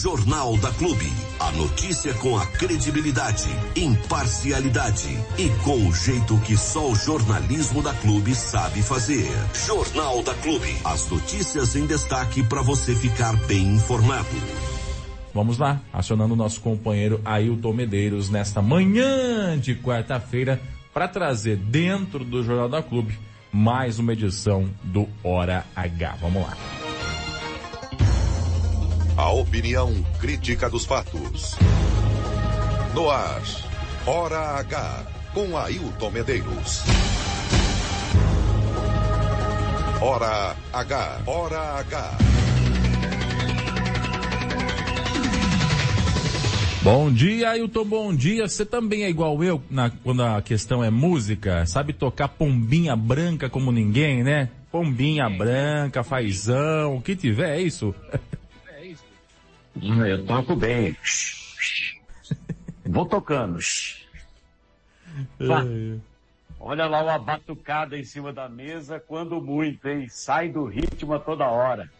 Jornal da Clube. A notícia com a credibilidade, imparcialidade e com o jeito que só o jornalismo da Clube sabe fazer. Jornal da Clube. As notícias em destaque para você ficar bem informado. Vamos lá, acionando nosso companheiro Ailton Medeiros nesta manhã de quarta-feira para trazer dentro do Jornal da Clube mais uma edição do Hora H. Vamos lá. A opinião crítica dos fatos. No ar, Hora H, com Ailton Medeiros. Hora H, Hora H. Bom dia, Ailton, bom dia. Você também é igual eu na, quando a questão é música? Sabe tocar pombinha branca como ninguém, né? Pombinha branca, fazão, o que tiver, é isso? Eu toco bem. Vou tocando. Vá. Olha lá uma batucada em cima da mesa, quando muito, hein? Sai do ritmo a toda hora.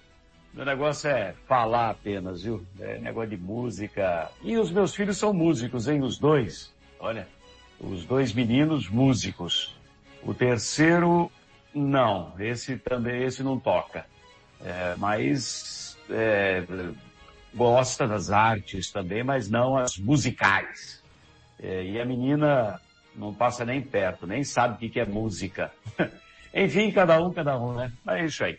Meu negócio é falar apenas, viu? É negócio de música. E os meus filhos são músicos, hein? Os dois. Olha, os dois meninos músicos. O terceiro, não. Esse também, esse não toca. É, mas é, gosta das artes também, mas não as musicais. É, e a menina não passa nem perto, nem sabe o que é música. Enfim, cada um, cada um, né? Mas é isso aí.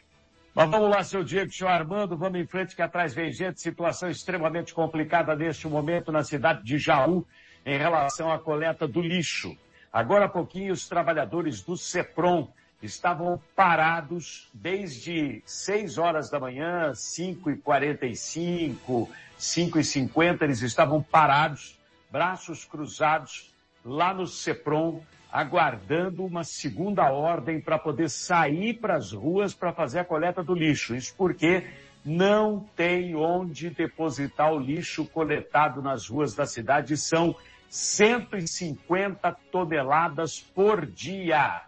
Mas vamos lá, seu Diego, seu Armando, vamos em frente que atrás vem gente, situação extremamente complicada neste momento na cidade de Jaú em relação à coleta do lixo. Agora há pouquinho os trabalhadores do CEPROM estavam parados desde 6 horas da manhã, 5 e 45, 5 e 50, eles estavam parados, braços cruzados, lá no CEPROM, aguardando uma segunda ordem para poder sair para as ruas para fazer a coleta do lixo. Isso porque não tem onde depositar o lixo coletado nas ruas da cidade. São 150 toneladas por dia.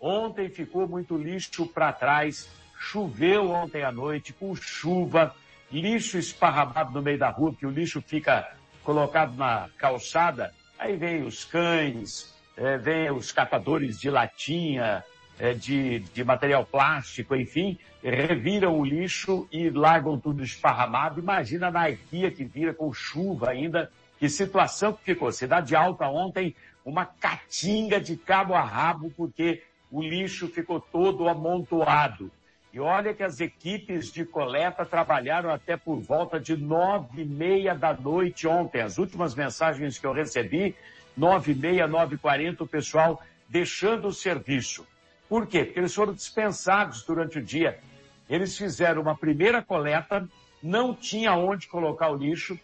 Ontem ficou muito lixo para trás, choveu ontem à noite com chuva, lixo esparramado no meio da rua, porque o lixo fica colocado na calçada. Aí vem os cães, é, vem os catadores de latinha, é, de, de material plástico, enfim, reviram o lixo e largam tudo esparramado. Imagina a anarquia que vira com chuva ainda, que situação que ficou. Cidade Alta ontem, uma catinga de cabo a rabo, porque o lixo ficou todo amontoado. E olha que as equipes de coleta trabalharam até por volta de nove e meia da noite ontem. As últimas mensagens que eu recebi nove e meia, nove e quarenta, o pessoal deixando o serviço. Por quê? Porque eles foram dispensados durante o dia. Eles fizeram uma primeira coleta, não tinha onde colocar o lixo,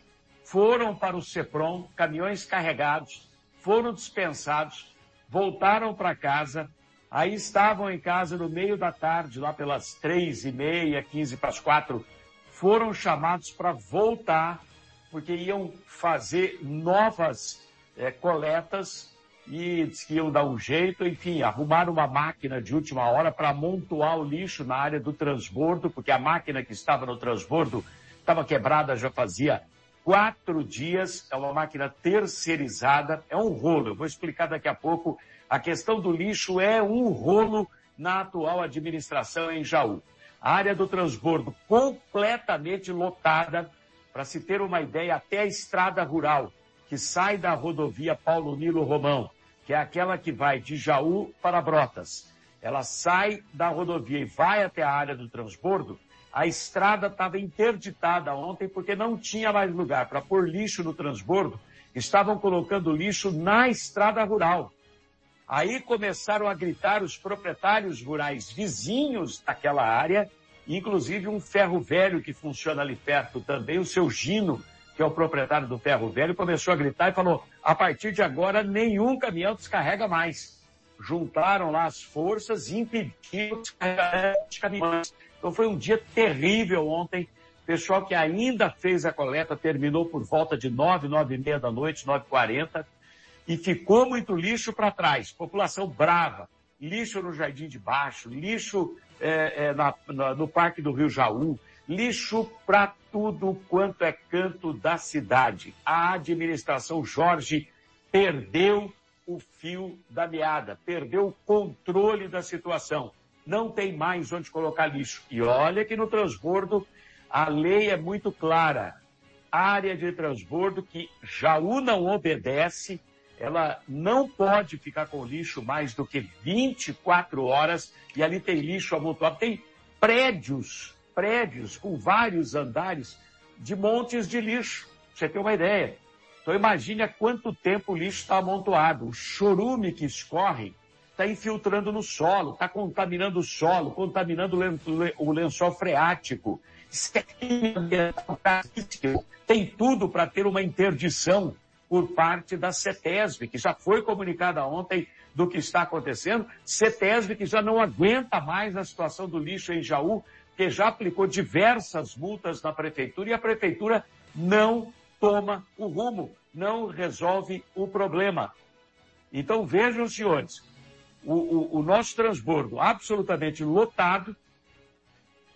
foram para o CEPROM, caminhões carregados, foram dispensados, voltaram para casa, aí estavam em casa no meio da tarde, lá pelas três e meia, quinze para as quatro, foram chamados para voltar, porque iam fazer novas é, coletas e diz que iam dar um jeito, enfim, arrumaram uma máquina de última hora para amontoar o lixo na área do transbordo, porque a máquina que estava no transbordo estava quebrada já fazia quatro dias, é uma máquina terceirizada, é um rolo. Eu vou explicar daqui a pouco. A questão do lixo é um rolo na atual administração em Jaú. A área do transbordo completamente lotada, para se ter uma ideia, até a estrada rural que sai da rodovia Paulo Nilo Romão, que é aquela que vai de Jaú para Brotas. Ela sai da rodovia e vai até a área do transbordo. A estrada estava interditada ontem porque não tinha mais lugar para pôr lixo no transbordo. Estavam colocando lixo na estrada rural. Aí começaram a gritar os proprietários rurais vizinhos daquela área, inclusive um ferro velho que funciona ali perto também, o seu Gino, que é o proprietário do ferro velho, começou a gritar e falou: a partir de agora nenhum caminhão descarrega mais. Juntaram lá as forças e impediram os caminhões. Então foi um dia terrível ontem. Pessoal que ainda fez a coleta terminou por volta de nove, nove e meia da noite, nove e ficou muito lixo para trás. População brava, lixo no Jardim de Baixo, lixo é, é, na, na, no Parque do Rio Jaú, Lixo para tudo quanto é canto da cidade. A administração Jorge perdeu o fio da meada, perdeu o controle da situação. Não tem mais onde colocar lixo. E olha que no transbordo a lei é muito clara. Área de transbordo que Jaú não obedece, ela não pode ficar com lixo mais do que 24 horas e ali tem lixo amontoado. Tem prédios, prédios com vários andares de montes de lixo. Você tem uma ideia. Então imagine há quanto tempo o lixo está amontoado. O chorume que escorre está infiltrando no solo, está contaminando o solo, contaminando o lençol freático. Tem tudo para ter uma interdição por parte da CETESB, que já foi comunicada ontem do que está acontecendo. CETESB que já não aguenta mais a situação do lixo em Jaú, que já aplicou diversas multas na prefeitura e a prefeitura não toma o rumo, não resolve o problema. Então vejam, senhores, o, o, o nosso transbordo absolutamente lotado,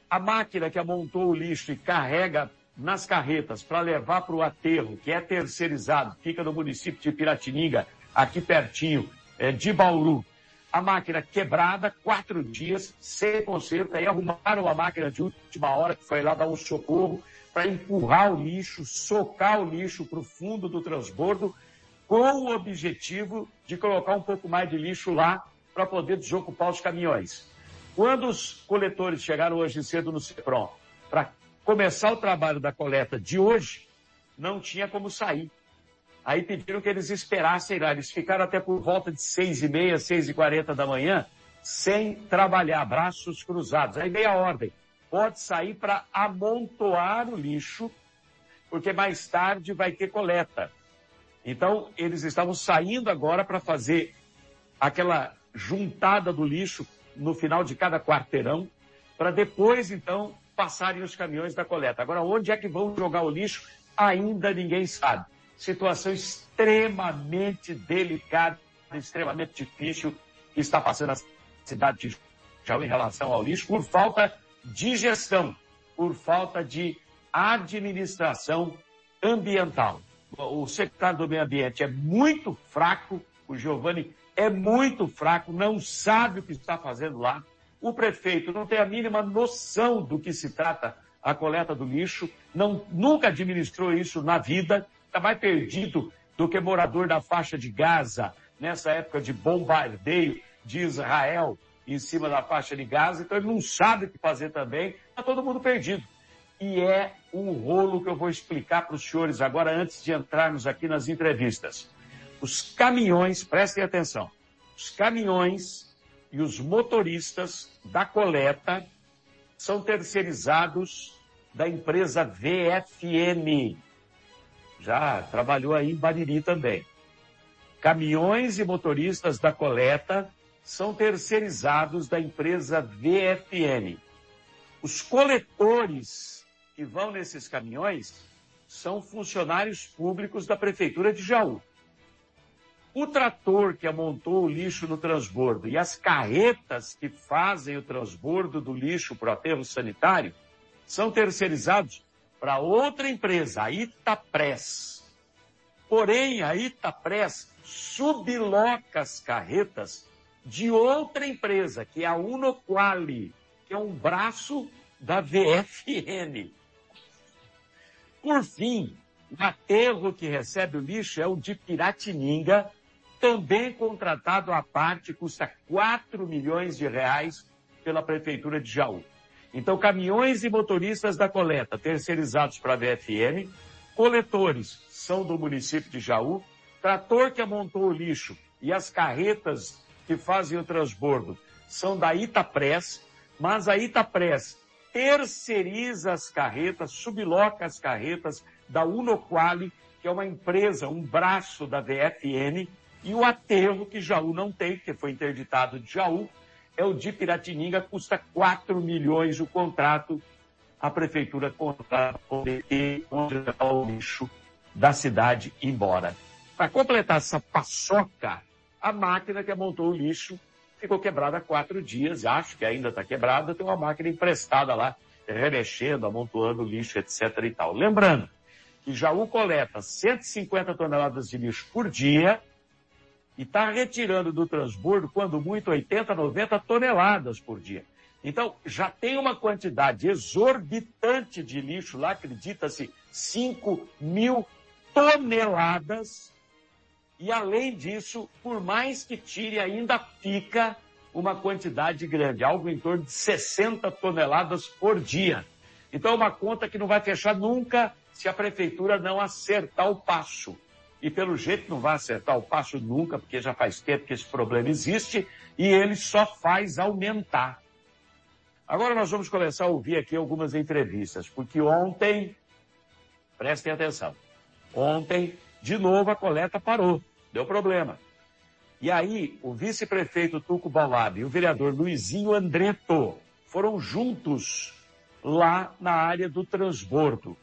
a máquina que amontou o lixo e carrega nas carretas para levar para o aterro, que é terceirizado, fica no município de Piratininga, aqui pertinho é, de Bauru. A máquina quebrada, quatro dias, sem conserto, aí arrumaram a máquina de última hora, que foi lá dar um socorro, para empurrar o lixo, socar o lixo para o fundo do transbordo, com o objetivo de colocar um pouco mais de lixo lá para poder desocupar os caminhões. Quando os coletores chegaram hoje cedo no CEPROM para começar o trabalho da coleta de hoje, não tinha como sair. Aí pediram que eles esperassem lá. Eles ficaram até por volta de seis e meia, seis e quarenta da manhã, sem trabalhar, braços cruzados. Aí veio a ordem pode sair para amontoar o lixo, porque mais tarde vai ter coleta. Então, eles estavam saindo agora para fazer aquela juntada do lixo no final de cada quarteirão, para depois, então, passarem os caminhões da coleta. Agora, onde é que vão jogar o lixo? Ainda ninguém sabe. Situação extremamente delicada, extremamente difícil que está passando a cidade de Jaú em relação ao lixo, por falta de gestão, por falta de administração ambiental. O secretário do Meio Ambiente é muito fraco, o Giovanni é muito fraco, não sabe o que está fazendo lá. O prefeito não tem a mínima noção do que se trata a coleta do lixo, não, nunca administrou isso na vida, está mais perdido do que morador da faixa de Gaza, nessa época de bombardeio de Israel, em cima da faixa de Gaza, então ele não sabe o que fazer também, está todo mundo perdido. E é um rolo que eu vou explicar para os senhores agora, antes de entrarmos aqui nas entrevistas. Os caminhões, prestem atenção, os caminhões e os motoristas da coleta são terceirizados da empresa VFN. Já trabalhou aí em Bariri também. Caminhões e motoristas da coleta são terceirizados da empresa VFN. Os coletores que vão nesses caminhões são funcionários públicos da Prefeitura de Jaú. O trator que amontou o lixo no transbordo e as carretas que fazem o transbordo do lixo para o aterro sanitário são terceirizados para outra empresa, a Itapress. Porém, a Itapress subloca as carretas de outra empresa, que é a Unoquali, que é um braço da VFN. Por fim, o aterro que recebe o lixo é o de Piratininga, também contratado à parte, custa 4 milhões de reais pela Prefeitura de Jaú. Então, caminhões e motoristas da coleta terceirizados para a VFN, coletores são do município de Jaú, trator que amontou o lixo e as carretas que fazem o transbordo são da Itapress, mas a Itapress terceiriza as carretas, subloca as carretas da Unoquali, que é uma empresa, um braço da VFN, e o aterro que Jaú não tem, que foi interditado de Jaú, é o de Piratininga, custa 4 milhões o contrato, a prefeitura contrata onde o lixo da cidade embora. Para completar essa paçoca, a máquina que montou o lixo ficou quebrada há quatro dias, acho que ainda está quebrada, tem uma máquina emprestada lá remexendo, amontoando lixo, etc. e tal. Lembrando que Jaú coleta 150 toneladas de lixo por dia e está retirando do transbordo, quando muito, 80, 90 toneladas por dia. Então, já tem uma quantidade exorbitante de lixo lá, acredita-se, 5 mil toneladas. E além disso, por mais que tire, ainda fica uma quantidade grande, algo em torno de 60 toneladas por dia. Então é uma conta que não vai fechar nunca se a prefeitura não acertar o passo. E pelo jeito não vai acertar o passo nunca, porque já faz tempo que esse problema existe e ele só faz aumentar. Agora nós vamos começar a ouvir aqui algumas entrevistas, porque ontem, prestem atenção, ontem, de novo, a coleta parou, deu problema. E aí, o vice-prefeito Tuco Balab e o vereador Luizinho Andreto foram juntos lá na área do transbordo.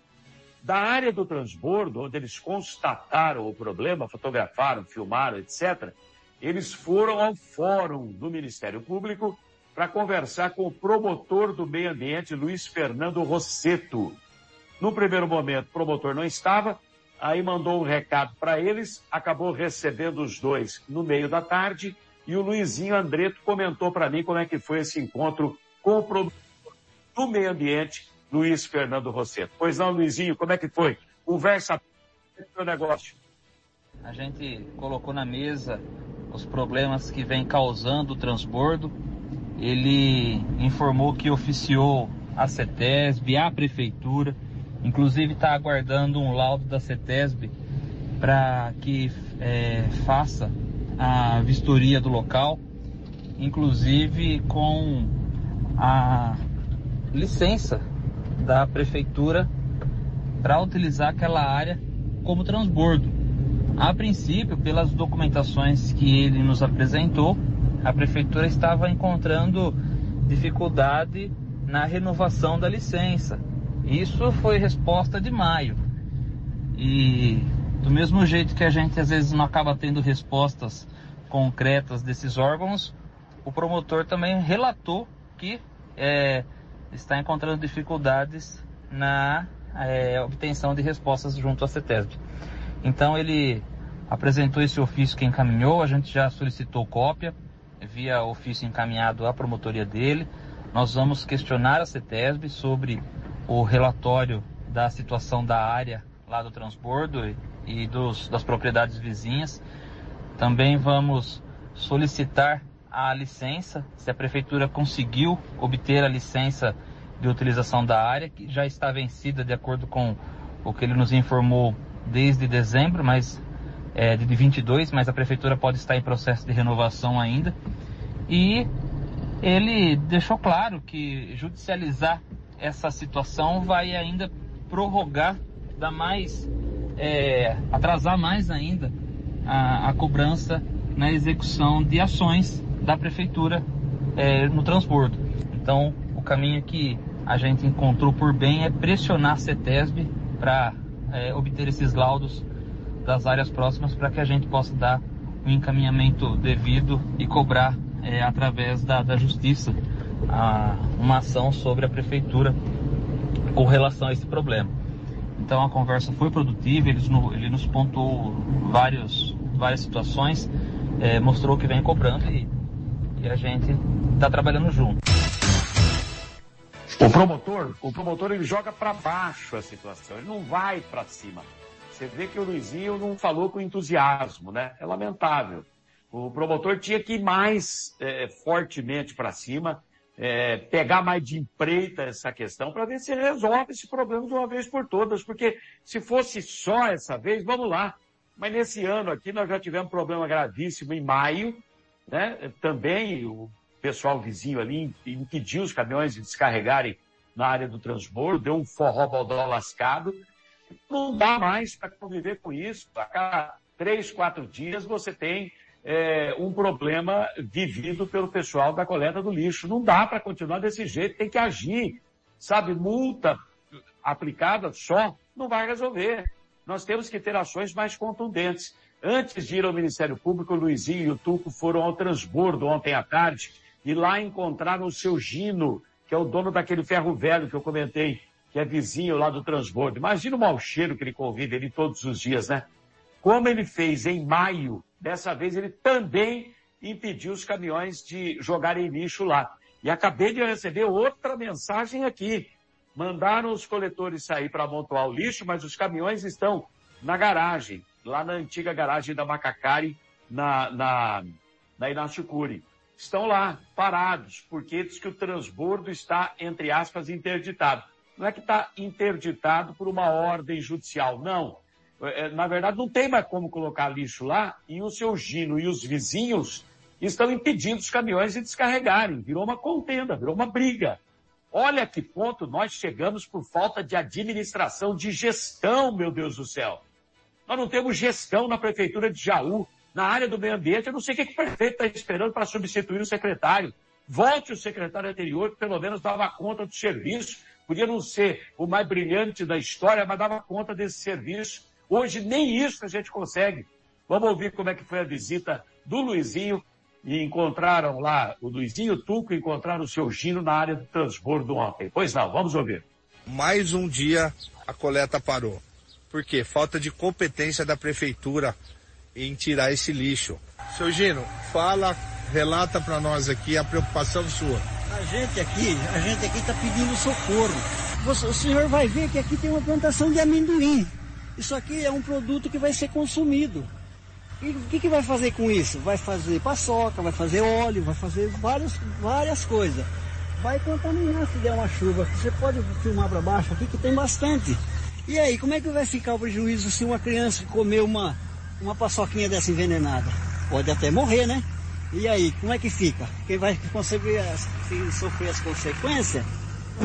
Da área do transbordo, onde eles constataram o problema, fotografaram, filmaram, etc., eles foram ao fórum do Ministério Público para conversar com o promotor do meio ambiente, Luiz Fernando Rosseto. No primeiro momento, o promotor não estava, aí mandou um recado para eles, acabou recebendo os dois no meio da tarde, e o Luizinho Andreto comentou para mim como é que foi esse encontro com o promotor do meio ambiente, Luiz Fernando Rosseto. Pois não, Luizinho, como é que foi? Conversa o negócio. A gente colocou na mesa os problemas que vem causando o transbordo ele informou que oficiou a CETESB, a prefeitura, inclusive está aguardando um laudo da CETESB para que é, faça a vistoria do local, inclusive com a licença da prefeitura para utilizar aquela área como transbordo. A princípio, pelas documentações que ele nos apresentou, a prefeitura estava encontrando dificuldade na renovação da licença. Isso foi resposta de maio. E do mesmo jeito que a gente às vezes não acaba tendo respostas concretas desses órgãos, o promotor também relatou que é, está encontrando dificuldades na é, obtenção de respostas junto à CETESB. Então ele apresentou esse ofício que encaminhou, a gente já solicitou cópia, via ofício encaminhado à promotoria dele. Nós vamos questionar a CETESB sobre o relatório da situação da área lá do transbordo e, dos, das propriedades vizinhas. Também vamos solicitar a licença, se a prefeitura conseguiu obter a licença de utilização da área, que já está vencida de acordo com o que ele nos informou desde dezembro, mas é, de 22, mas a prefeitura pode estar em processo de renovação ainda. E ele deixou claro que judicializar essa situação vai ainda prorrogar, dar mais, é, atrasar mais ainda a, a, cobrança na execução de ações da prefeitura é, no transbordo. Então, o caminho que a gente encontrou por bem é pressionar a CETESB para é, obter esses laudos das áreas próximas para que a gente possa dar o um encaminhamento devido e cobrar é, através da, da justiça a, uma ação sobre a prefeitura com relação a esse problema. Então a conversa foi produtiva, ele, ele nos pontuou vários, várias situações, é, mostrou que vem cobrando e, e a gente está trabalhando junto. O promotor, o promotor ele joga para baixo a situação, ele não vai para cima. Você vê que o Luizinho não falou com entusiasmo, né? É lamentável. O promotor tinha que ir mais é, fortemente para cima, é, pegar mais de empreita essa questão para ver se resolve esse problema de uma vez por todas. Porque se fosse só essa vez, vamos lá. Mas nesse ano aqui nós já tivemos um problema gravíssimo em maio, né? Também o pessoal vizinho ali impediu os caminhões de descarregarem na área do transbordo, deu um forró baldó lascado. Não dá mais para conviver com isso. A cada três, quatro dias você tem é, um problema vivido pelo pessoal da coleta do lixo. Não dá para continuar desse jeito, tem que agir. Sabe, multa aplicada só não vai resolver. Nós temos que ter ações mais contundentes. Antes de ir ao Ministério Público, o Luizinho e o Tuco foram ao transbordo ontem à tarde e lá encontraram o seu Gino que é o dono daquele ferro velho que eu comentei, que é vizinho lá do transbordo. Imagina o mau cheiro que ele convive ali todos os dias, né? Como ele fez em maio, dessa vez ele também impediu os caminhões de jogarem lixo lá. E acabei de receber outra mensagem aqui. Mandaram os coletores sair para amontoar o lixo, mas os caminhões estão na garagem, lá na antiga garagem da Macacari, na, na, na Inácio Cury. Estão lá, parados, porque diz que o transbordo está, entre aspas, interditado. Não é que está interditado por uma ordem judicial, não. É, na verdade, não tem mais como colocar lixo lá e o seu Gino e os vizinhos estão impedindo os caminhões de descarregarem. Virou uma contenda, virou uma briga. Olha que ponto nós chegamos por falta de administração, de gestão, meu Deus do céu. Nós não temos gestão na prefeitura de Jaú, na área do meio ambiente. Eu não sei o que, que o prefeito está esperando para substituir o secretário. Volte o secretário anterior, que pelo menos dava conta do serviço. Podia não ser o mais brilhante da história, mas dava conta desse serviço. Hoje nem isso a gente consegue. Vamos ouvir como é que foi a visita do Luizinho e encontraram lá o Luizinho Tuco, encontraram o seu Gino na área do transbordo ontem. Pois não, vamos ouvir. Mais um dia a coleta parou. Por quê? Falta de competência da prefeitura em tirar esse lixo. Seu Gino, fala, relata para nós aqui a preocupação sua. A gente aqui, a gente aqui está pedindo socorro. Você, o senhor vai ver que aqui tem uma plantação de amendoim. Isso aqui é um produto que vai ser consumido. E o que, que vai fazer com isso? Vai fazer paçoca, vai fazer óleo, vai fazer várias, várias coisas. Vai contaminar se der uma chuva. Você pode filmar para baixo aqui que tem bastante. E aí, como é que vai ficar o prejuízo se uma criança comer uma, uma paçoquinha dessa envenenada? Pode até morrer, né? E aí, como é que fica? Quem vai conseguir sofrer as consequências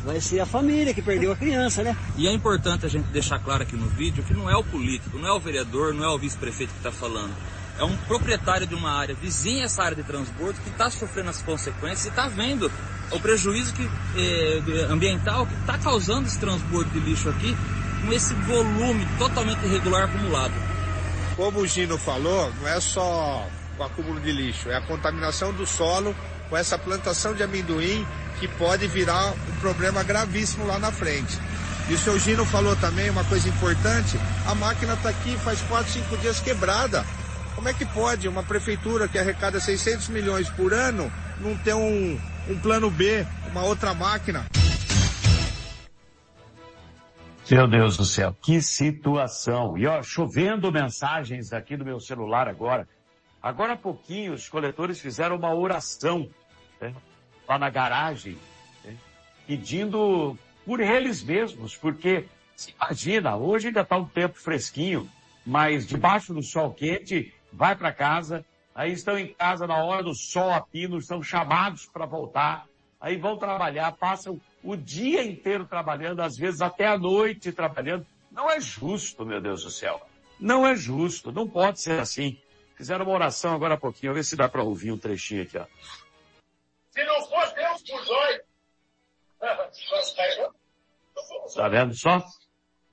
vai ser a família que perdeu a criança, né? E é importante a gente deixar claro aqui no vídeo que não é o político, não é o vereador, não é o vice-prefeito que está falando. É um proprietário de uma área vizinha essa área de transbordo que está sofrendo as consequências e está vendo o prejuízo que, eh, ambiental que está causando esse transbordo de lixo aqui com esse volume totalmente irregular acumulado. Como o Gino falou, não é só o acúmulo de lixo, é a contaminação do solo com essa plantação de amendoim que pode virar um problema gravíssimo lá na frente. E o seu Gino falou também uma coisa importante, a máquina está aqui faz 4, 5 dias quebrada. Como é que pode uma prefeitura que arrecada 600 milhões por ano não ter um, um plano B, uma outra máquina? Meu Deus do céu, que situação. E ó, chovendo mensagens aqui no meu celular agora. Agora há pouquinho os coletores fizeram uma oração. Né? lá na garagem, né, pedindo por eles mesmos, porque se imagina, hoje ainda está um tempo fresquinho, mas debaixo do sol quente, vai para casa, aí estão em casa na hora do sol a pino, são chamados para voltar, aí vão trabalhar, passam o dia inteiro trabalhando, às vezes até a noite trabalhando. Não é justo, meu Deus do céu. Não é justo, não pode ser assim. Fizeram uma oração agora há pouquinho, ver se dá para ouvir um trechinho aqui, ó. Se não for Deus por nós. Tá vendo só?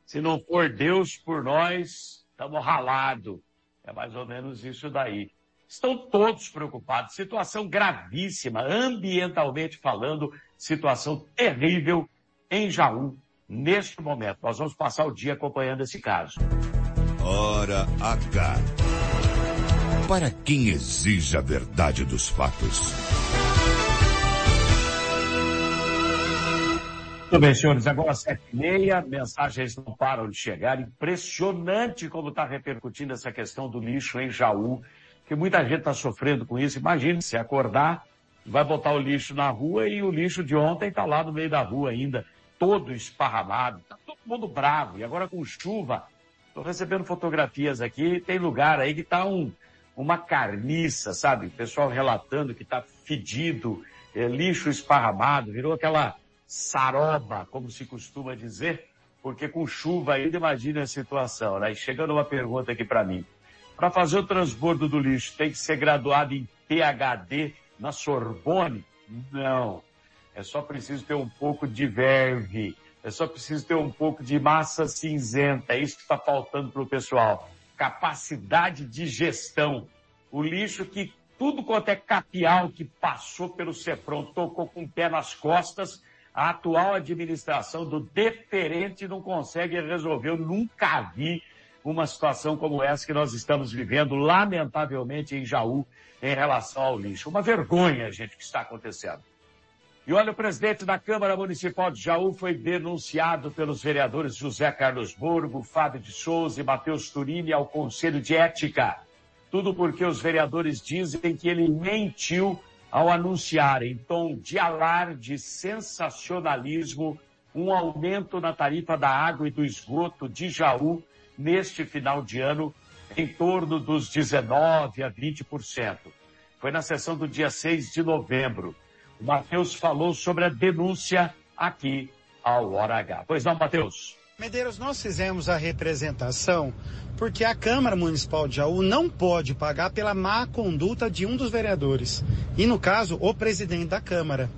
Se não for Deus por nós, estamos ralados. É mais ou menos isso daí. Estão todos preocupados. Situação gravíssima, ambientalmente falando, situação terrível em Jaú, neste momento. Nós vamos passar o dia acompanhando esse caso. Hora H. Para quem exige a verdade dos fatos. Muito bem, senhores, agora sete e meia, mensagens não param de chegar. Impressionante como está repercutindo essa questão do lixo em Jaú, que muita gente está sofrendo com isso. Imagine se acordar, vai botar o lixo na rua e o lixo de ontem está lá no meio da rua ainda, todo esparramado, está todo mundo bravo. E agora com chuva, estou recebendo fotografias aqui, tem lugar aí que está um, uma carniça, sabe? O pessoal relatando que está fedido, é, lixo esparramado, virou aquela saroba, como se costuma dizer, porque com chuva ainda imagina a situação, né? E chegando uma pergunta aqui para mim. Para fazer o transbordo do lixo, tem que ser graduado em PhD na Sorbonne? Não. É só preciso ter um pouco de verve. É só preciso ter um pouco de massa cinzenta. É isso que está faltando para o pessoal. Capacidade de gestão. O lixo que tudo quanto é capial que passou pelo Cepron, tocou com o pé nas costas, A atual administração do deferente não consegue resolver. Eu nunca vi uma situação como essa que nós estamos vivendo, lamentavelmente, em Jaú, em relação ao lixo. Uma vergonha, gente, que está acontecendo. E olha, o presidente da Câmara Municipal de Jaú foi denunciado pelos vereadores José Carlos Borgo, Fábio de Souza e Matheus Turini ao Conselho de Ética. Tudo porque os vereadores dizem que ele mentiu ao anunciar, em tom de alarde, sensacionalismo, um aumento na tarifa da água e do esgoto de Jaú neste final de ano em torno dos 19% a 20%. Foi na sessão do dia 6 de novembro. O Matheus falou sobre a denúncia aqui ao Hora H. Pois não, Matheus? Medeiros, nós fizemos a representação porque a Câmara Municipal de Jaú não pode pagar pela má conduta de um dos vereadores. E, no caso, o presidente da Câmara.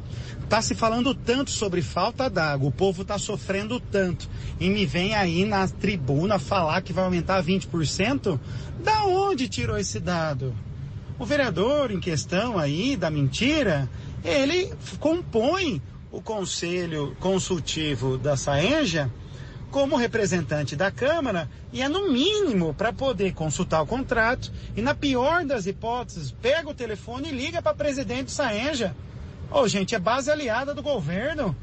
Está se falando tanto sobre falta d'água, o povo está sofrendo tanto. E me vem aí na tribuna falar que vai aumentar 20%? Da onde tirou esse dado? O vereador em questão aí, da mentira, ele compõe o conselho consultivo da Saenja como representante da Câmara e é no mínimo para poder consultar o contrato e na pior das hipóteses pega o telefone e liga para presidente Saenja. Ô oh, gente, é base aliada do governo.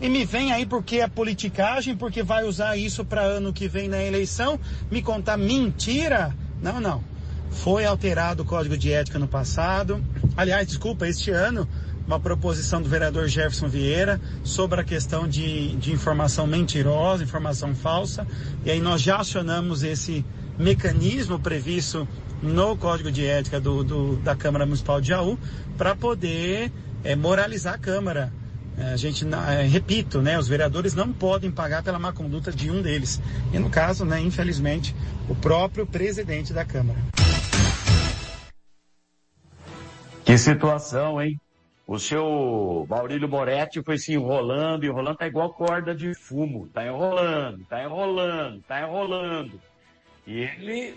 E me vem aí porque é politicagem, porque vai usar isso para ano que vem na eleição, me contar mentira? Não, não. Foi alterado o código de ética no passado. Aliás, desculpa, este ano uma proposição do vereador Jefferson Vieira sobre a questão de, de informação mentirosa, informação falsa, e aí nós já acionamos esse mecanismo previsto no Código de Ética do, do da Câmara Municipal de Jaú para poder é, moralizar a Câmara. É, a gente, é, repito, né, os vereadores não podem pagar pela má conduta de um deles. E no caso, né, infelizmente, o próprio presidente da Câmara. Que situação, hein? O seu Maurílio Moretti foi se enrolando, enrolando, tá igual corda de fumo. Tá enrolando, tá enrolando, tá enrolando. E ele,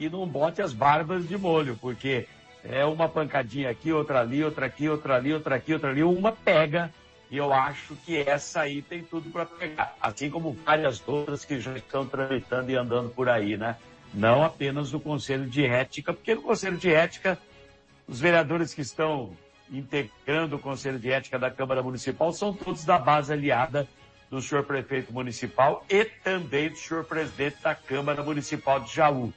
e não bote as barbas de molho, porque é uma pancadinha aqui, outra ali, outra aqui, outra ali, outra aqui, outra ali, uma pega. E eu acho que essa aí tem tudo para pegar. Assim como várias outras que já estão tramitando e andando por aí, né? Não apenas no Conselho de Ética, porque no Conselho de Ética, os vereadores que estão integrando o Conselho de Ética da Câmara Municipal são todos da base aliada do senhor prefeito municipal e também do senhor presidente da Câmara Municipal de Jaú.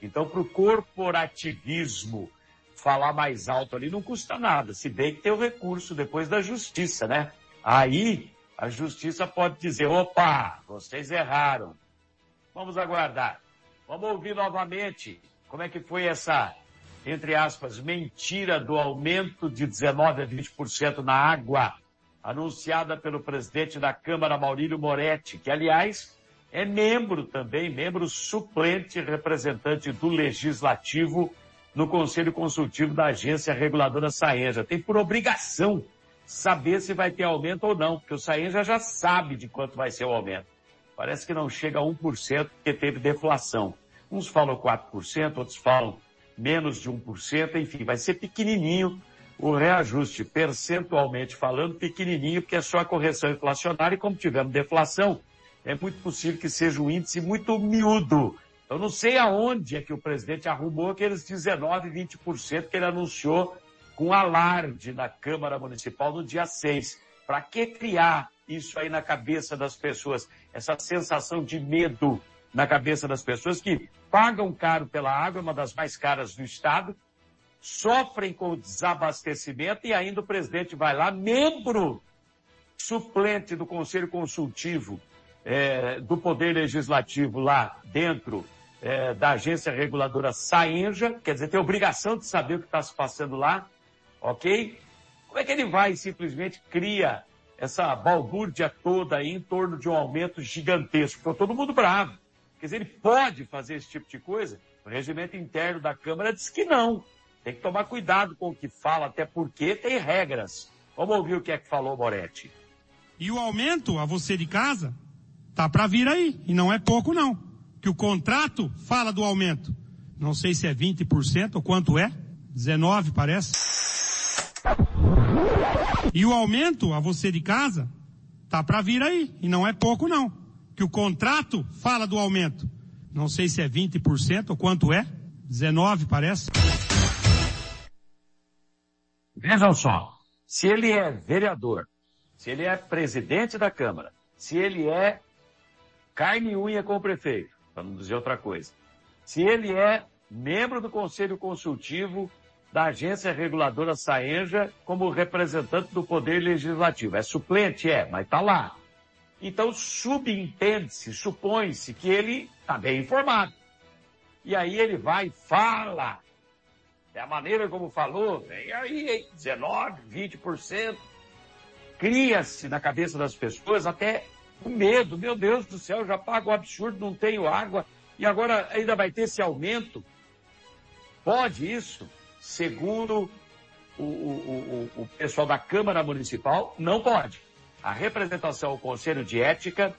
Então, para o corporativismo falar mais alto ali não custa nada, se bem que tem o recurso depois da justiça, né? Aí a justiça pode dizer: opa, vocês erraram. Vamos aguardar. Vamos ouvir novamente como é que foi essa entre aspas, mentira do aumento de 19% a 20% na água, anunciada pelo presidente da Câmara, Maurílio Moretti, que, aliás, é membro também, membro suplente representante do Legislativo no Conselho Consultivo da Agência Reguladora Saenja. Tem por obrigação saber se vai ter aumento ou não, porque o Saenja já sabe de quanto vai ser o aumento. Parece que não chega a 1% porque teve deflação. Uns falam 4%, outros falam menos de 1%, enfim, vai ser pequenininho o reajuste, percentualmente falando, pequenininho, porque é só a correção inflacionária e como tivemos deflação, é muito possível que seja um índice muito miúdo. Eu não sei aonde é que o presidente arrumou aqueles 19, 20% que ele anunciou com alarde na Câmara Municipal no dia 6. Para que criar isso aí na cabeça das pessoas? Essa sensação de medo na cabeça das pessoas que pagam caro pela água, uma das mais caras do Estado, sofrem com o desabastecimento e ainda o presidente vai lá, membro suplente do Conselho Consultivo é, do Poder Legislativo lá dentro é, da agência reguladora Saenja, quer dizer, tem obrigação de saber o que está se passando lá, ok? Como é que ele vai e simplesmente cria essa balbúrdia toda aí em torno de um aumento gigantesco? Ficou todo mundo bravo. Quer dizer, ele pode fazer esse tipo de coisa? O regimento interno da Câmara diz que não. Tem que tomar cuidado com o que fala, até porque tem regras. Vamos ouvir o que é que falou Moretti. E o aumento a você de casa tá para vir aí, e não é pouco não. Que o contrato fala do aumento. Não sei se é 20% ou quanto é. 19 parece. E o aumento a você de casa tá para vir aí, e não é pouco não. Que o contrato fala do aumento. Não sei se é 20% ou quanto é, 19 parece. Vejam só, se ele é vereador, se ele é presidente da Câmara, se ele é carne e unha com o prefeito, para não dizer outra coisa, se ele é membro do Conselho Consultivo da Agência Reguladora Saenja como representante do Poder Legislativo. É suplente? É, mas está lá. Então subentende-se, supõe-se que ele está bem informado. E aí ele vai e fala. É a maneira como falou, vem aí, 19, 20%. Cria-se na cabeça das pessoas até o medo. Meu Deus do céu, já pago um absurdo, não tenho água. E agora ainda vai ter esse aumento. Pode isso? segundo o, o, o, o pessoal da Câmara Municipal, não pode. A representação ao Conselho de Ética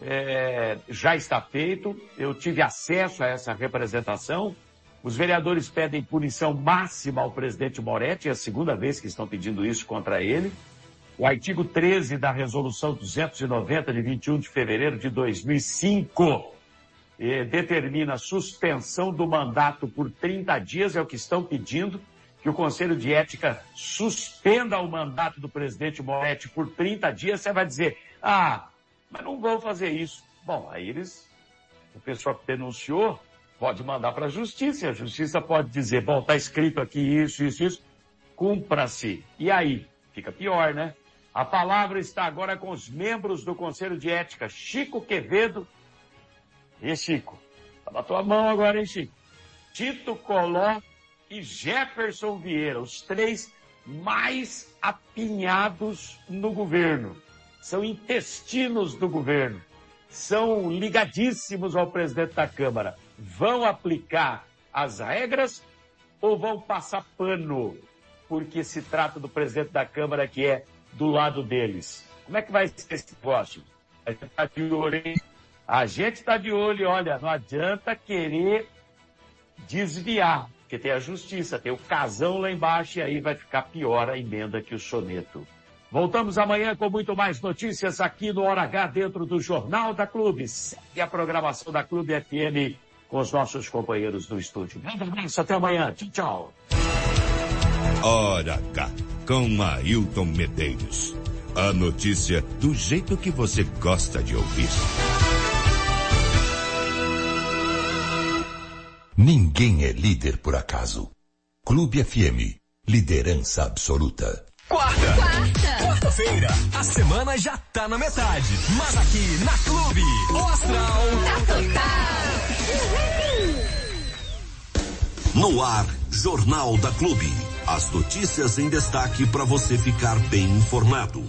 é, já está feito, eu tive acesso a essa representação. Os vereadores pedem punição máxima ao presidente Moretti, é a segunda vez que estão pedindo isso contra ele. O artigo 13 da Resolução 290, de 21 de fevereiro de 2005, eh, determina suspensão do mandato por 30 dias, é o que estão pedindo, que o Conselho de Ética suspenda o mandato do presidente Moretti por 30 dias, você vai dizer, ah, mas não vão fazer isso. Bom, aí eles, o pessoal que denunciou, pode mandar para a justiça, a justiça pode dizer, bom, está escrito aqui isso, isso, isso, cumpra-se. E aí? Fica pior, né? A palavra está agora com os membros do Conselho de Ética, Chico Quevedo e Chico? Tá na tua mão agora, hein, Chico? Tito Coló e Jefferson Vieira, os três mais apinhados no governo. São intestinos do governo. São ligadíssimos ao presidente da Câmara. Vão aplicar as regras ou vão passar pano? Porque se trata do presidente da Câmara que é do lado deles. Como é que vai ser esse negócio? A gente tá de orelha a gente está de olho, olha, não adianta querer desviar, porque tem a justiça, tem o casão lá embaixo e aí vai ficar pior a emenda que o soneto. Voltamos amanhã com muito mais notícias aqui no Hora H dentro do Jornal da Clube. Segue a programação da Clube FM com os nossos companheiros do estúdio. Um abraço, até amanhã. Tchau, tchau. Hora H com Ailton Medeiros. A notícia do jeito que você gosta de ouvir. Ninguém é líder por acaso. Clube FM, liderança absoluta. Quarta. Quarta. Quarta-feira. A semana já tá na metade. Mas aqui na Clube, o Astral tá total. No ar, Jornal da Clube. As notícias em destaque para você ficar bem informado.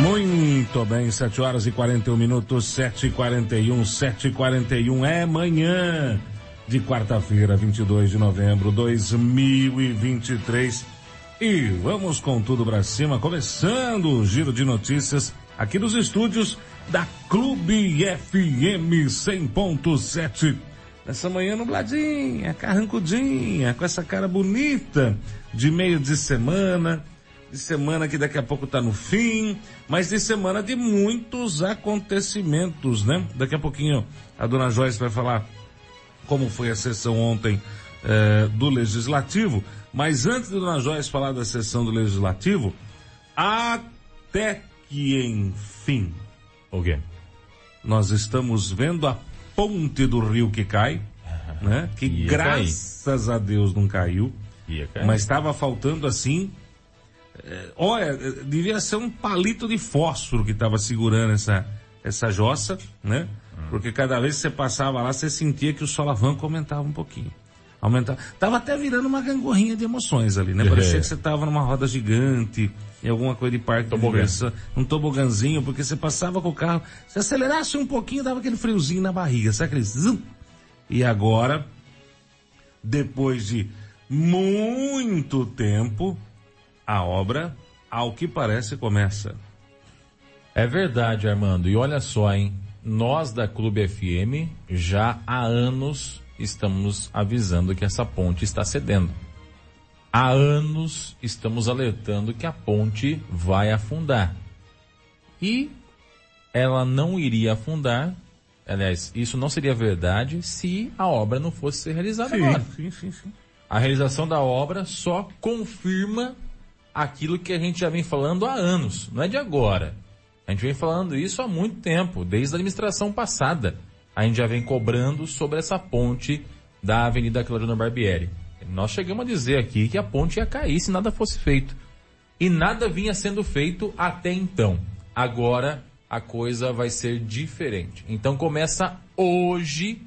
Muito bem, 7 horas e 41 minutos, 7 e 41, 7 e 41 é manhã de quarta-feira, 22 de novembro de 2023. E vamos com tudo para cima, começando o giro de notícias aqui dos estúdios da Clube FM 100.7. Nessa manhã nubladinha, carrancudinha, com essa cara bonita de meio de semana de semana que daqui a pouco está no fim, mas de semana de muitos acontecimentos, né? Daqui a pouquinho a dona Joyce vai falar como foi a sessão ontem eh, do Legislativo, mas antes de dona Joyce falar da sessão do Legislativo, até que enfim, alguém, nós estamos vendo a ponte do rio que cai, né? Que graças cair. a Deus não caiu, mas estava faltando assim é, olha, devia ser um palito de fósforo que estava segurando essa, essa jossa, né? Hum. Porque cada vez que você passava lá, você sentia que o solavanco aumentava um pouquinho. Aumentava. Tava até virando uma gangorrinha de emoções ali, né? Parecia é. que você tava numa roda gigante, em alguma coisa de parque Tobogã. de diversão, um toboganzinho, porque você passava com o carro, se acelerasse um pouquinho, dava aquele friozinho na barriga, sabe aquele zum? E agora, depois de muito tempo, a obra, ao que parece, começa. É verdade, Armando. E olha só, hein? Nós da Clube FM já há anos estamos avisando que essa ponte está cedendo. Há anos estamos alertando que a ponte vai afundar. E ela não iria afundar. Aliás, isso não seria verdade se a obra não fosse ser realizada sim, agora. Sim, sim, sim. A realização da obra só confirma aquilo que a gente já vem falando há anos, não é de agora. A gente vem falando isso há muito tempo, desde a administração passada. A gente já vem cobrando sobre essa ponte da Avenida Claudino Barbieri. Nós chegamos a dizer aqui que a ponte ia cair se nada fosse feito. E nada vinha sendo feito até então. Agora a coisa vai ser diferente. Então começa hoje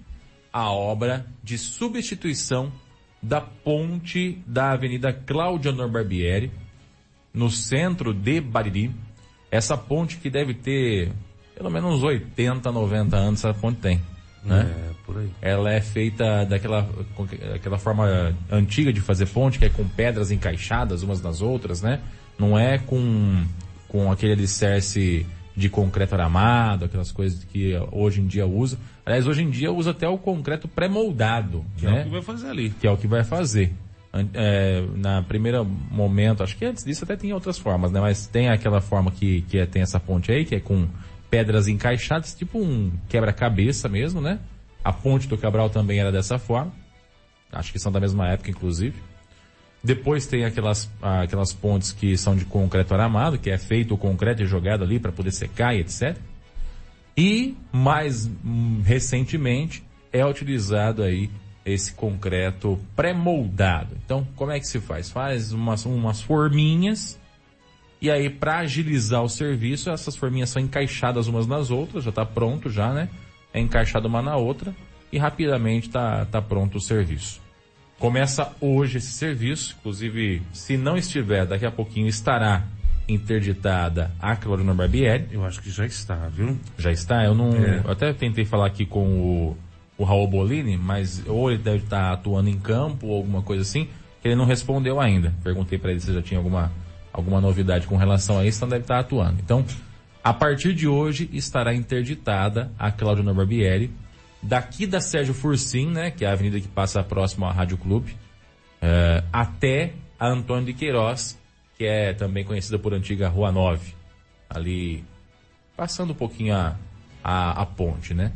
a obra de substituição da ponte da Avenida Cláudio Honor Barbieri, no centro de Bariri. Essa ponte que deve ter pelo menos 80, 90 anos, essa ponte tem. Né? É, por aí. Ela é feita daquela aquela forma antiga de fazer ponte, que é com pedras encaixadas umas nas outras, né? Não é com, com aquele alicerce de concreto aramado, aquelas coisas que hoje em dia usa. Aliás, hoje em dia usa até o concreto pré-moldado. Que né? é o que vai fazer ali. Que é o que vai fazer. É, na primeira momento, acho que antes disso até tinha outras formas, né? Mas tem aquela forma que, que é, tem essa ponte aí, que é com pedras encaixadas, tipo um quebra-cabeça mesmo, né? A ponte do Cabral também era dessa forma. Acho que são da mesma época, inclusive. Depois tem aquelas, aquelas pontes que são de concreto aramado, que é feito o concreto e jogado ali para poder secar e etc. E, mais hum, recentemente, é utilizado aí esse concreto pré-moldado. Então, como é que se faz? Faz umas, umas forminhas e aí, para agilizar o serviço, essas forminhas são encaixadas umas nas outras, já está pronto já, né? É encaixado uma na outra e rapidamente está tá pronto o serviço. Começa hoje esse serviço, inclusive, se não estiver, daqui a pouquinho estará interditada a Clorina Barbieri. Eu acho que já está, viu? Já está? Eu não. É. Eu até tentei falar aqui com o, o Raul Bolini, mas ou ele deve estar atuando em campo ou alguma coisa assim, que ele não respondeu ainda. Perguntei para ele se já tinha alguma alguma novidade com relação a isso, então deve estar atuando. Então, a partir de hoje estará interditada a Claudio Barbieri, daqui da Sérgio Fursim, né, que é a avenida que passa próximo à Rádio Clube, uh, até a Antônio de Queiroz, que é também conhecida por antiga Rua 9, ali passando um pouquinho a, a, a ponte, né?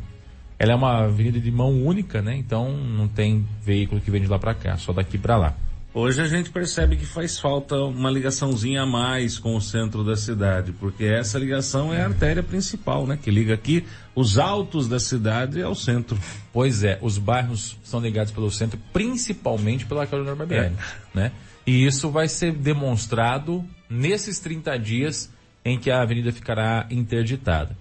Ela é uma avenida de mão única, né? Então não tem veículo que vem de lá para cá, só daqui para lá. Hoje a gente percebe que faz falta uma ligaçãozinha a mais com o centro da cidade, porque essa ligação é a artéria principal, né? Que liga aqui os altos da cidade ao centro. Pois é, os bairros são ligados pelo centro, principalmente pela Carolina Barbieri, é. né? E isso vai ser demonstrado nesses 30 dias em que a avenida ficará interditada.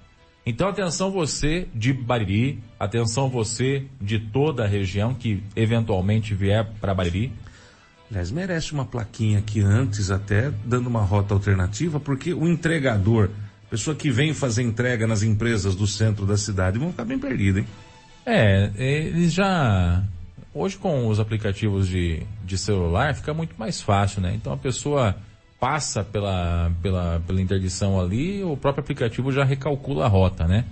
Então atenção você de Bariri, atenção você de toda a região que eventualmente vier para Bariri, Aliás, merece uma plaquinha aqui antes até, dando uma rota alternativa, porque o entregador, pessoa que vem fazer entrega nas empresas do centro da cidade, vão ficar bem perdidos, hein? É, eles já. Hoje com os aplicativos de, de celular fica muito mais fácil, né? Então a pessoa passa pela, pela, pela interdição ali, o próprio aplicativo já recalcula a rota, né?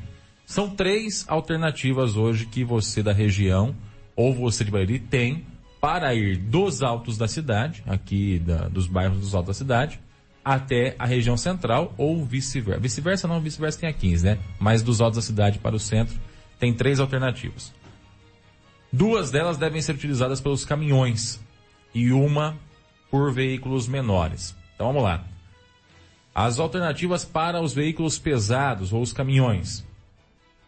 São três alternativas hoje que você da região ou você de Bahia tem para ir dos altos da cidade, aqui da, dos bairros dos altos da cidade, até a região central ou vice-versa. Vice-versa não, vice-versa tem a 15, né? Mas dos altos da cidade para o centro tem três alternativas. Duas delas devem ser utilizadas pelos caminhões e uma por veículos menores. Então vamos lá. As alternativas para os veículos pesados ou os caminhões.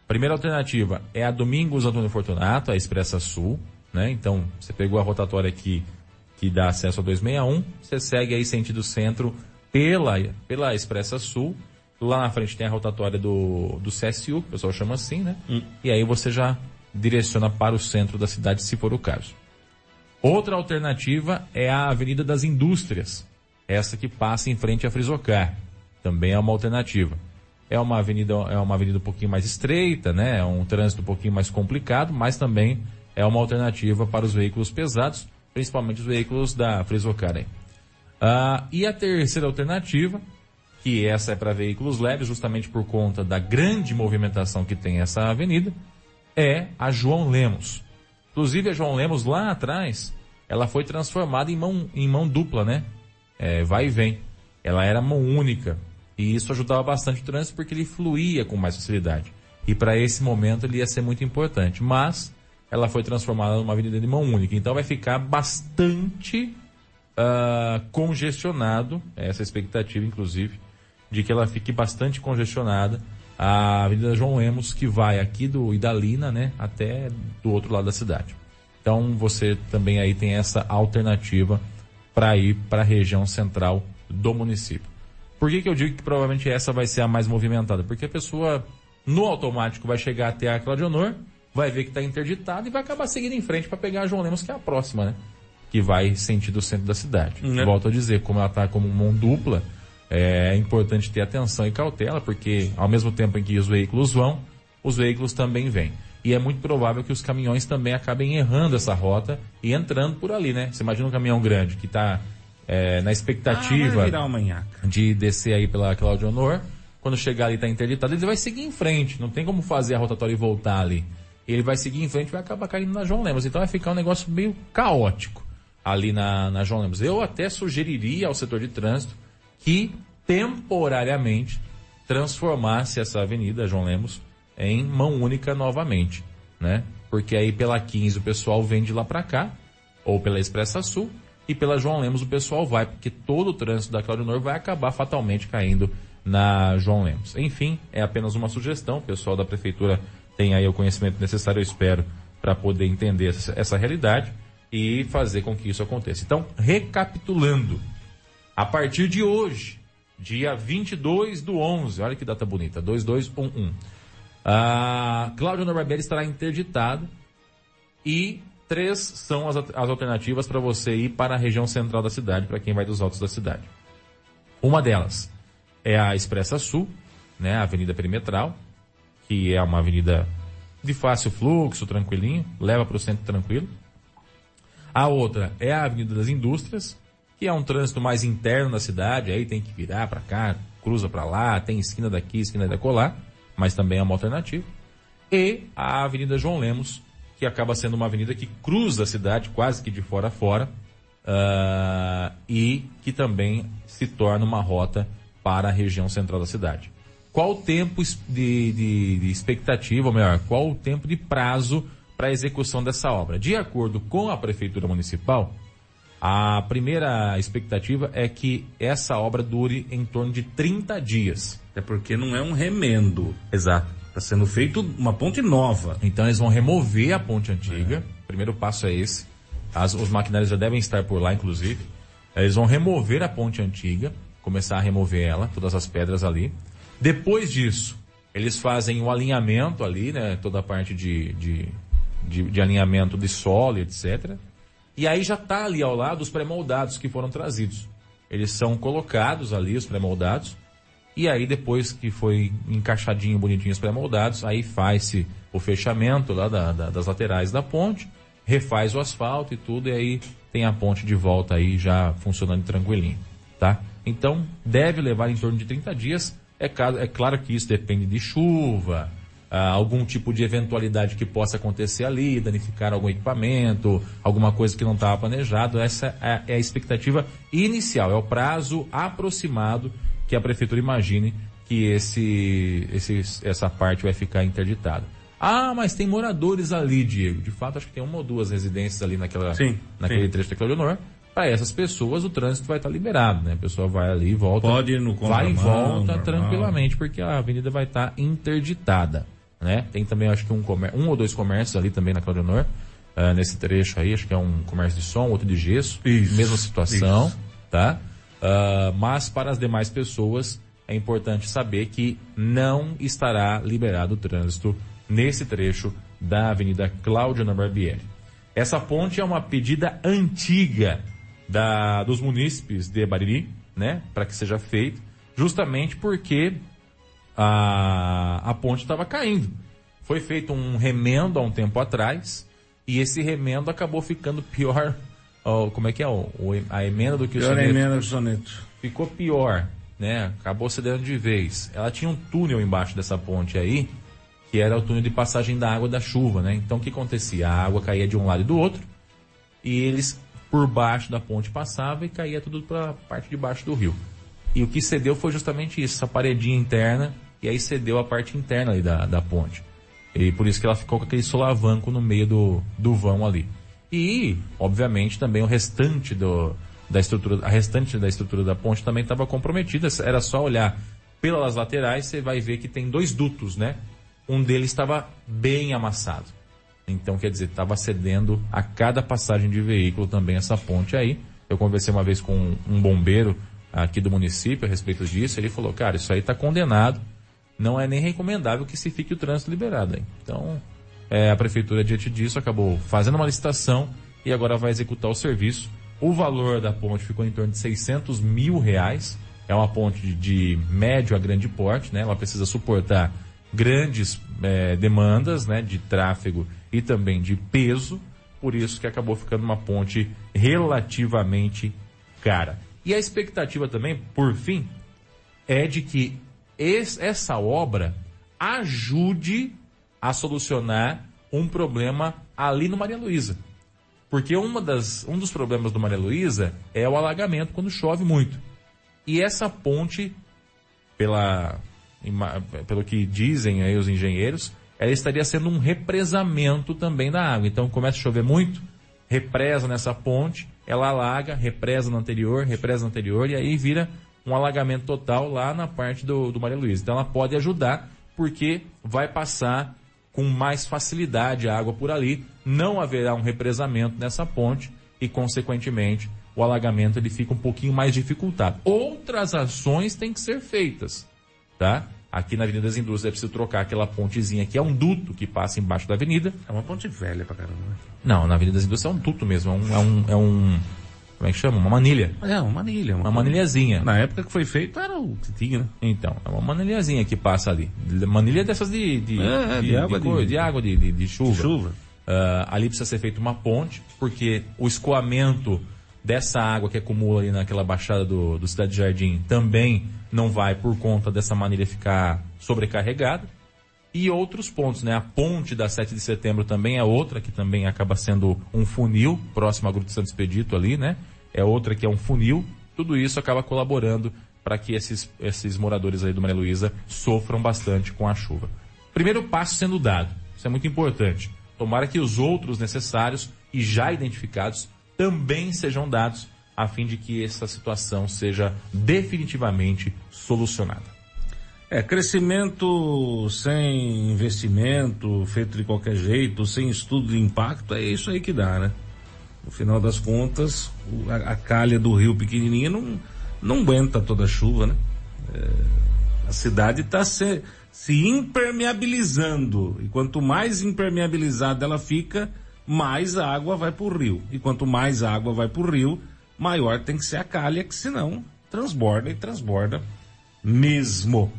Primeira alternativa é a Domingos Antônio Fortunato, a Expressa Sul né? Então, você pegou a rotatória aqui que dá acesso a 261, você segue aí sentido centro pela, pela Expressa Sul, lá na frente tem a rotatória do, do CSU, que o pessoal chama assim, né? Hum. E aí você já direciona para o centro da cidade, se for o caso. Outra alternativa é a Avenida das Indústrias, essa que passa em frente à Frisocar. Também é uma alternativa. É uma avenida, é uma avenida um pouquinho mais estreita, né? É um trânsito um pouquinho mais complicado, mas também é uma alternativa para os veículos pesados, principalmente os veículos da Frisocar. Ah, e a terceira alternativa, que essa é para veículos leves, justamente por conta da grande movimentação que tem essa avenida, é a João Lemos. Inclusive, a João Lemos lá atrás ela foi transformada em mão, em mão dupla, né? É, vai e vem. Ela era mão única. E isso ajudava bastante o trânsito porque ele fluía com mais facilidade. E para esse momento ele ia ser muito importante. Mas ela foi transformada numa avenida de mão única. Então vai ficar bastante uh, congestionado, essa é expectativa, inclusive, de que ela fique bastante congestionada a Avenida João Lemos, que vai aqui do Idalina, né, até do outro lado da cidade. Então você também aí tem essa alternativa para ir para a região central do município. Por que, que eu digo que provavelmente essa vai ser a mais movimentada? Porque a pessoa no automático vai chegar até a Claudionor, vai ver que está interditado e vai acabar seguindo em frente para pegar a João Lemos, que é a próxima, né? Que vai sentido centro da cidade. Né? Volto a dizer, como ela está como mão dupla, é importante ter atenção e cautela, porque ao mesmo tempo em que os veículos vão, os veículos também vêm. E é muito provável que os caminhões também acabem errando essa rota e entrando por ali, né? Você imagina um caminhão grande que está é, na expectativa ah, de descer aí pela Claudio Honor, quando chegar ali está interditado, ele vai seguir em frente. Não tem como fazer a rotatória e voltar ali ele vai seguir em frente e vai acabar caindo na João Lemos. Então vai ficar um negócio meio caótico ali na, na João Lemos. Eu até sugeriria ao setor de trânsito que temporariamente transformasse essa avenida João Lemos em mão única novamente, né? Porque aí pela 15 o pessoal vem de lá para cá, ou pela Expressa Sul, e pela João Lemos o pessoal vai, porque todo o trânsito da Cláudio Nor vai acabar fatalmente caindo na João Lemos. Enfim, é apenas uma sugestão, o pessoal da prefeitura tem aí o conhecimento necessário, eu espero, para poder entender essa, essa realidade e fazer com que isso aconteça. Então, recapitulando, a partir de hoje, dia 22 do 11, olha que data bonita, 2211, a Cláudia Norbarbieri estará interditada e três são as, as alternativas para você ir para a região central da cidade, para quem vai dos altos da cidade. Uma delas é a Expressa Sul, né, a Avenida Perimetral, que é uma avenida de fácil fluxo, tranquilinho, leva para o centro tranquilo. A outra é a Avenida das Indústrias, que é um trânsito mais interno da cidade, aí tem que virar para cá, cruza para lá, tem esquina daqui, esquina da colar, mas também é uma alternativa. E a Avenida João Lemos, que acaba sendo uma avenida que cruza a cidade quase que de fora a fora, uh, e que também se torna uma rota para a região central da cidade qual o tempo de, de, de expectativa, ou melhor, qual o tempo de prazo para a execução dessa obra. De acordo com a Prefeitura Municipal, a primeira expectativa é que essa obra dure em torno de 30 dias. É porque não é um remendo. Exato. Está sendo feito uma ponte nova. Então eles vão remover a ponte antiga. É. O primeiro passo é esse. As, os maquinários já devem estar por lá, inclusive. Eles vão remover a ponte antiga, começar a remover ela, todas as pedras ali. Depois disso, eles fazem o alinhamento ali, né? Toda a parte de, de, de, de alinhamento de solo, etc. E aí já está ali ao lado os pré-moldados que foram trazidos. Eles são colocados ali, os pré-moldados. E aí, depois que foi encaixadinho, bonitinho os pré-moldados, aí faz-se o fechamento lá da, da, das laterais da ponte, refaz o asfalto e tudo, e aí tem a ponte de volta aí já funcionando tranquilinho, tá? Então, deve levar em torno de 30 dias é, é claro que isso depende de chuva, ah, algum tipo de eventualidade que possa acontecer ali, danificar algum equipamento, alguma coisa que não estava planejado. Essa é, é a expectativa inicial, é o prazo aproximado que a prefeitura imagine que esse, esse, essa parte vai ficar interditada. Ah, mas tem moradores ali, Diego. De fato, acho que tem uma ou duas residências ali naquela, sim, naquele sim. trecho da Cláudio Honor para essas pessoas o trânsito vai estar liberado, né? A pessoa vai ali e volta. Pode ir no Vai e volta normal. tranquilamente, porque a avenida vai estar interditada, né? Tem também, acho que um, um ou dois comércios ali também na Cláudio Honor, uh, nesse trecho aí, acho que é um comércio de som, outro de gesso, isso, mesma situação, isso. tá? Uh, mas para as demais pessoas é importante saber que não estará liberado o trânsito nesse trecho da Avenida Cláudio Barbieri. Essa ponte é uma pedida antiga da, dos munícipes de Bariri, né, para que seja feito, justamente porque a, a ponte estava caindo. Foi feito um remendo há um tempo atrás e esse remendo acabou ficando pior. Como é que é o, a emenda do que pior o soneto? emenda do soneto. Ficou pior, né? Acabou cedendo de vez. Ela tinha um túnel embaixo dessa ponte aí, que era o túnel de passagem da água da chuva, né? Então o que acontecia? A água caía de um lado e do outro e eles por baixo da ponte passava e caía tudo para a parte de baixo do rio. E o que cedeu foi justamente isso, essa paredinha interna, e aí cedeu a parte interna ali da, da ponte. E por isso que ela ficou com aquele solavanco no meio do, do vão ali. E, obviamente, também o restante do, da estrutura, a restante da estrutura da ponte também estava comprometida. Era só olhar pelas laterais, você vai ver que tem dois dutos, né? Um deles estava bem amassado. Então, quer dizer, estava cedendo a cada passagem de veículo também essa ponte aí. Eu conversei uma vez com um bombeiro aqui do município a respeito disso. Ele falou, cara, isso aí está condenado. Não é nem recomendável que se fique o trânsito liberado. Aí. Então, é, a prefeitura, diante disso, acabou fazendo uma licitação e agora vai executar o serviço. O valor da ponte ficou em torno de 600 mil reais. É uma ponte de, de médio a grande porte, né? Ela precisa suportar grandes é, demandas, né? De tráfego e também de peso, por isso que acabou ficando uma ponte relativamente cara. E a expectativa também, por fim, é de que esse, essa obra ajude a solucionar um problema ali no Maria Luísa. Porque uma das, um dos problemas do Maria Luísa é o alagamento quando chove muito. E essa ponte, pela, pelo que dizem aí os engenheiros, ela estaria sendo um represamento também da água. Então começa a chover muito, represa nessa ponte, ela alaga, represa no anterior, represa no anterior, e aí vira um alagamento total lá na parte do, do Maria Luísa. Então ela pode ajudar, porque vai passar com mais facilidade a água por ali, não haverá um represamento nessa ponte e, consequentemente, o alagamento ele fica um pouquinho mais dificultado. Outras ações têm que ser feitas, tá? Aqui na Avenida das Indústrias é preciso trocar aquela pontezinha que é um duto que passa embaixo da avenida. É uma ponte velha pra caramba. Né? Não, na Avenida das Indústrias é um duto mesmo, é um, é um, é um como é que chama? Uma manilha. É, uma manilha. Uma, uma manilhazinha. Na época que foi feito era o que tinha, né? Então, é uma manilhazinha que passa ali. Manilha dessas de, de, é, de, de água, de, de, água de, de, chuva. Chuva. Uh, ali precisa ser feita uma ponte, porque o escoamento dessa água que acumula ali naquela baixada do, do Cidade Jardim também não vai por conta dessa manilha ficar sobrecarregada. E outros pontos, né? A ponte da 7 de setembro também é outra, que também acaba sendo um funil, próximo à Gruta Santo Expedito ali, né? É outra que é um funil. Tudo isso acaba colaborando para que esses, esses moradores aí do Maria Luísa sofram bastante com a chuva. Primeiro passo sendo dado. Isso é muito importante. Tomara que os outros necessários e já identificados também sejam dados a fim de que essa situação seja definitivamente solucionada. É, crescimento sem investimento, feito de qualquer jeito, sem estudo de impacto, é isso aí que dá, né? No final das contas, a, a calha do rio pequenininha não, não aguenta toda a chuva, né? É, a cidade está se, se impermeabilizando. E quanto mais impermeabilizada ela fica, mais água vai para o rio. E quanto mais água vai para o rio, maior tem que ser a calha, que senão transborda e transborda mesmo.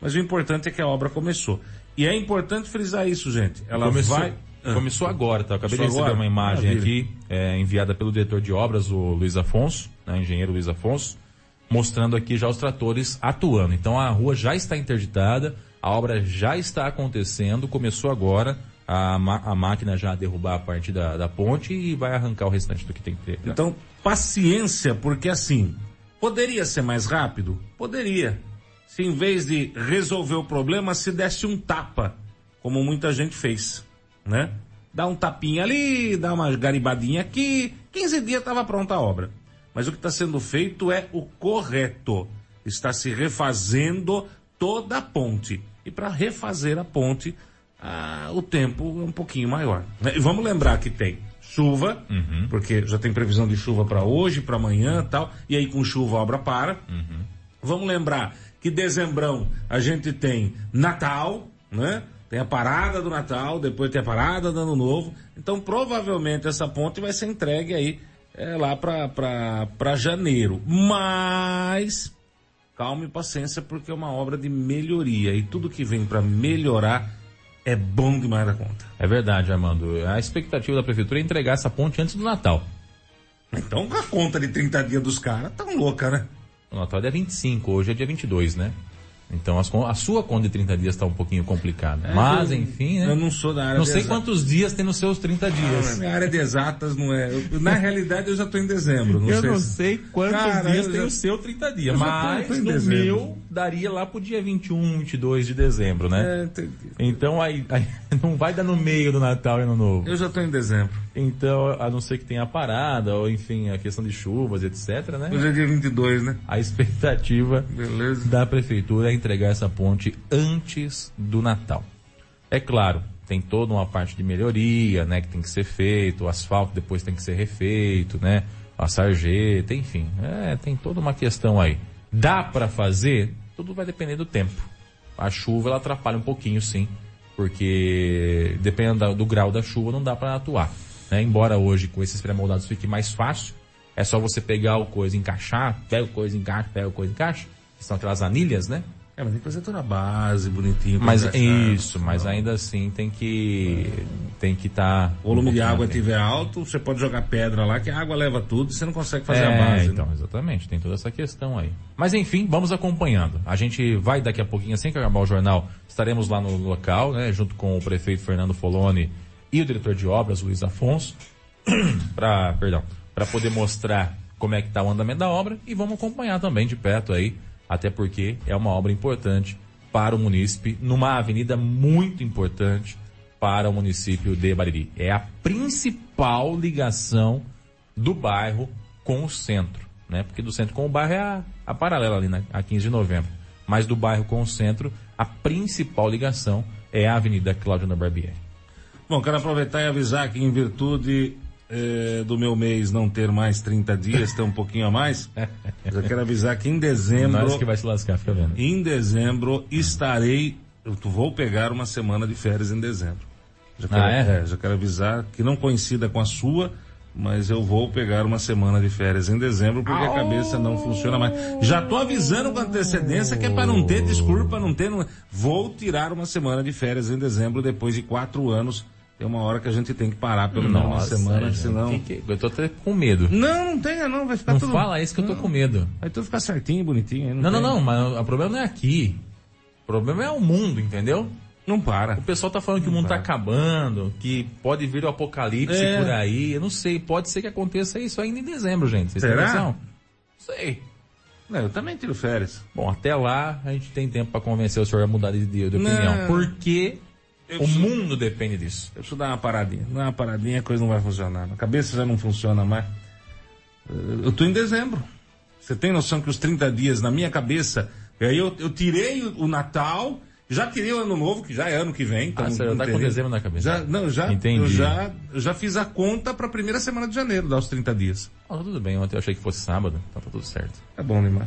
Mas o importante é que a obra começou. E é importante frisar isso, gente. Ela começou, vai. Ah. Começou agora, tá? Eu acabei de receber agora? uma imagem Maravilha. aqui, é, enviada pelo diretor de obras, o Luiz Afonso, né, engenheiro Luiz Afonso, mostrando aqui já os tratores atuando. Então a rua já está interditada, a obra já está acontecendo, começou agora a, a máquina já derrubar a parte da, da ponte e vai arrancar o restante do que tem que ter. Então, paciência, porque assim, poderia ser mais rápido? Poderia se em vez de resolver o problema, se desse um tapa, como muita gente fez, né? Dá um tapinha ali, dá uma garibadinha aqui, 15 dias estava pronta a obra. Mas o que está sendo feito é o correto. Está se refazendo toda a ponte. E para refazer a ponte, ah, o tempo é um pouquinho maior. E vamos lembrar que tem chuva, uhum. porque já tem previsão de chuva para hoje, para amanhã tal, e aí com chuva a obra para. Uhum. Vamos lembrar que dezembrão a gente tem Natal, né? Tem a parada do Natal, depois tem a parada do Ano Novo. Então, provavelmente, essa ponte vai ser entregue aí é, lá para janeiro. Mas, calma e paciência, porque é uma obra de melhoria. E tudo que vem para melhorar é bom demais da conta. É verdade, Armando. A expectativa da prefeitura é entregar essa ponte antes do Natal. Então, a conta de 30 dias dos caras tão louca, né? O Natal é dia 25, hoje é dia 22, né? Então as, a sua conta de 30 dias está um pouquinho complicada. É, Mas, eu, enfim, né? Eu não sou da área Não sei quantos dias tem nos seus 30 dias. Não, minha área de exatas não é. Eu, na realidade, eu já estou em dezembro. Não eu sei não se... sei quantos Cara, dias tem já... o seu 30 dias. Mas no dezembro. meu daria lá pro dia 21, 22 de dezembro, né? É, então aí, aí, não vai dar no meio do Natal e no Novo. Eu já estou em dezembro. Então, a não ser que tenha parada, ou enfim, a questão de chuvas, etc, né? Hoje é dia 22, né? A expectativa Beleza. da prefeitura é entregar essa ponte antes do Natal. É claro, tem toda uma parte de melhoria, né, que tem que ser feito, o asfalto depois tem que ser refeito, né, a sarjeta, enfim, é, tem toda uma questão aí. Dá para fazer? Tudo vai depender do tempo. A chuva ela atrapalha um pouquinho, sim, porque dependendo do grau da chuva não dá para atuar. Né? Embora hoje com esses pré-moldados fique mais fácil, é só você pegar o coisa, encaixar, pega o coisa, encaixa, pega o coisa, encaixa, são aquelas anilhas, né? É, mas tem que fazer toda a base bonitinho. Mas isso, mas ainda assim tem que tem que estar. Tá o volume um de água estiver alto, você pode jogar pedra lá que a água leva tudo e você não consegue fazer é, a base. Então, né? exatamente, tem toda essa questão aí. Mas enfim, vamos acompanhando. A gente vai daqui a pouquinho, assim que acabar o jornal, estaremos lá no local, né, junto com o prefeito Fernando Foloni e o diretor de obras, Luiz Afonso, para, perdão, para poder mostrar como é que está o andamento da obra e vamos acompanhar também de perto aí até porque é uma obra importante para o munícipe, numa avenida muito importante para o município de Bariri. É a principal ligação do bairro com o centro, né? Porque do centro com o bairro é a, a paralela ali, na, a 15 de novembro. Mas do bairro com o centro, a principal ligação é a Avenida Cláudio Barbieri. Bom, quero aproveitar e avisar que em virtude é, do meu mês não ter mais 30 dias, ter um pouquinho a mais, eu quero avisar que em dezembro. Nós que vai se lascar, fica vendo. Em dezembro estarei. Eu vou pegar uma semana de férias em dezembro. Já quero, ah, é? É, já quero avisar que não coincida com a sua, mas eu vou pegar uma semana de férias em dezembro porque a cabeça não funciona mais. Já tô avisando com antecedência que é para não ter desculpa, não ter. Vou tirar uma semana de férias em dezembro depois de quatro anos tem uma hora que a gente tem que parar pelo menos uma semana, gente, senão. Que... Eu tô até com medo. Não, não tenha não, vai ficar não tudo. Não fala isso que eu tô com medo. Vai tudo ficar certinho, bonitinho. Não, não, não, não, mas o problema não é aqui. O problema é o mundo, entendeu? Não para. O pessoal tá falando não que o mundo tá para. tá acabando, que pode vir o apocalipse é. por aí. Eu não sei, pode ser que aconteça isso ainda em dezembro, gente. Vocês Será? Não sei. Não, eu também tiro férias. Bom, até lá a gente tem tempo para convencer o senhor a mudar de, de, de opinião. Porque eu o preciso, mundo depende disso. Eu preciso dar uma paradinha. Dar uma paradinha, a coisa não vai funcionar. A cabeça já não funciona mais. Eu tô em dezembro. Você tem noção que os 30 dias na minha cabeça, aí eu, eu tirei o, Natal, já tirei o ano novo, que já é ano que vem. Então ah, você já tá com dezembro na cabeça. Já, não, já, Entendi. Eu já, eu já fiz a conta para a primeira semana de janeiro, dar os 30 dias. Ah, tudo bem, ontem eu achei que fosse sábado, então tá tudo certo. É bom, Neymar.